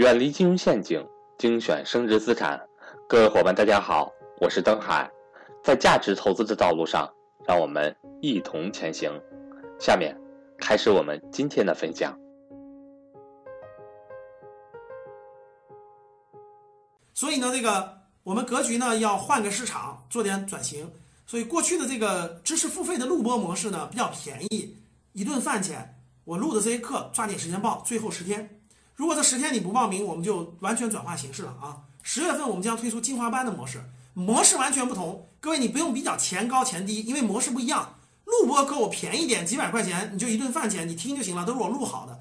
远离金融陷阱，精选升值资产。各位伙伴，大家好，我是登海，在价值投资的道路上，让我们一同前行。下面开始我们今天的分享。所以呢，这个我们格局呢要换个市场，做点转型。所以过去的这个知识付费的录播模式呢比较便宜，一顿饭钱。我录的这些课抓紧时间报，最后十天。如果这十天你不报名，我们就完全转化形式了啊！十月份我们将推出精华班的模式，模式完全不同。各位你不用比较钱高钱低，因为模式不一样。录播课我便宜点，几百块钱你就一顿饭钱，你听就行了，都是我录好的。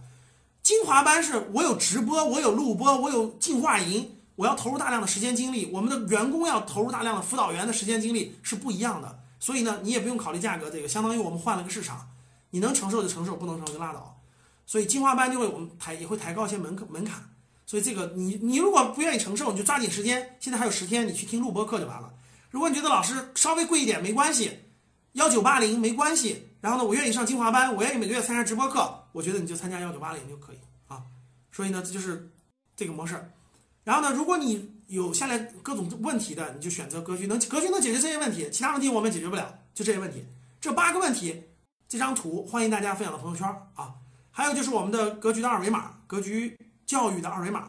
精华班是我有直播，我有录播，我有进化营，我要投入大量的时间精力，我们的员工要投入大量的辅导员的时间精力是不一样的。所以呢，你也不用考虑价格，这个相当于我们换了个市场，你能承受就承受，不能承受就拉倒。所以精华班就会我们抬也会抬高一些门门槛，所以这个你你如果不愿意承受，你就抓紧时间，现在还有十天，你去听录播课就完了。如果你觉得老师稍微贵一点没关系，幺九八零没关系，然后呢，我愿意上精华班，我愿意每个月参加直播课，我觉得你就参加幺九八零就可以啊。所以呢，这就是这个模式。然后呢，如果你有下来各种问题的，你就选择格局，能格局能解决这些问题，其他问题我们解决不了，就这些问题。这八个问题，这张图欢迎大家分享到朋友圈啊。还有就是我们的格局的二维码，格局教育的二维码，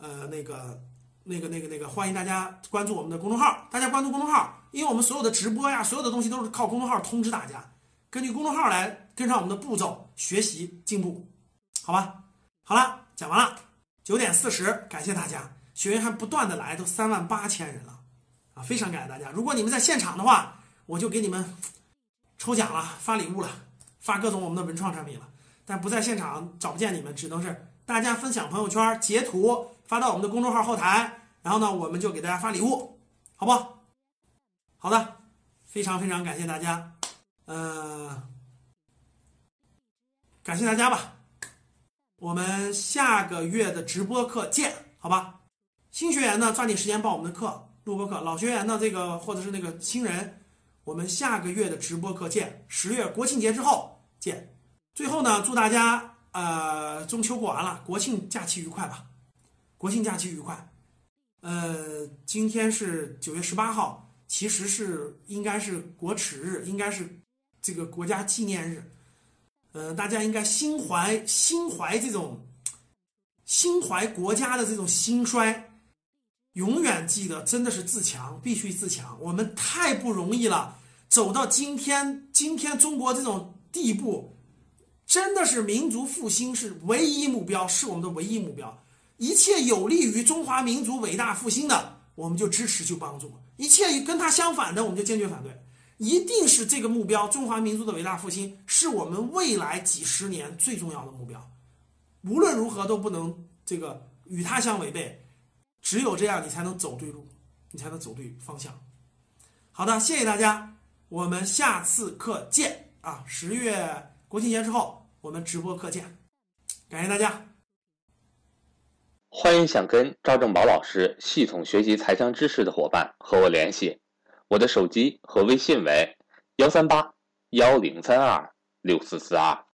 呃，那个、那个、那个、那个，欢迎大家关注我们的公众号。大家关注公众号，因为我们所有的直播呀，所有的东西都是靠公众号通知大家，根据公众号来跟上我们的步骤学习进步，好吧？好了，讲完了，九点四十，感谢大家，学员还不断的来，都三万八千人了，啊，非常感谢大家。如果你们在现场的话，我就给你们抽奖了，发礼物了，发各种我们的文创产品了。但不在现场找不见你们，只能是大家分享朋友圈，截图发到我们的公众号后台，然后呢，我们就给大家发礼物，好不？好的，非常非常感谢大家，嗯，感谢大家吧。我们下个月的直播课见，好吧？新学员呢，抓紧时间报我们的课，录播课；老学员呢，这个或者是那个新人，我们下个月的直播课见，十月国庆节之后见。最后呢，祝大家呃中秋过完了，国庆假期愉快吧！国庆假期愉快。呃，今天是九月十八号，其实是应该是国耻日，应该是这个国家纪念日。呃，大家应该心怀心怀这种心怀国家的这种兴衰，永远记得真的是自强，必须自强。我们太不容易了，走到今天，今天中国这种地步。真的是民族复兴是唯一目标，是我们的唯一目标。一切有利于中华民族伟大复兴的，我们就支持就帮助；一切跟他相反的，我们就坚决反对。一定是这个目标，中华民族的伟大复兴是我们未来几十年最重要的目标。无论如何都不能这个与他相违背，只有这样你才能走对路，你才能走对方向。好的，谢谢大家，我们下次课见啊！十月国庆节之后。我们直播课见，感谢大家。欢迎想跟赵正宝老师系统学习财商知识的伙伴和我联系，我的手机和微信为幺三八幺零三二六四四二。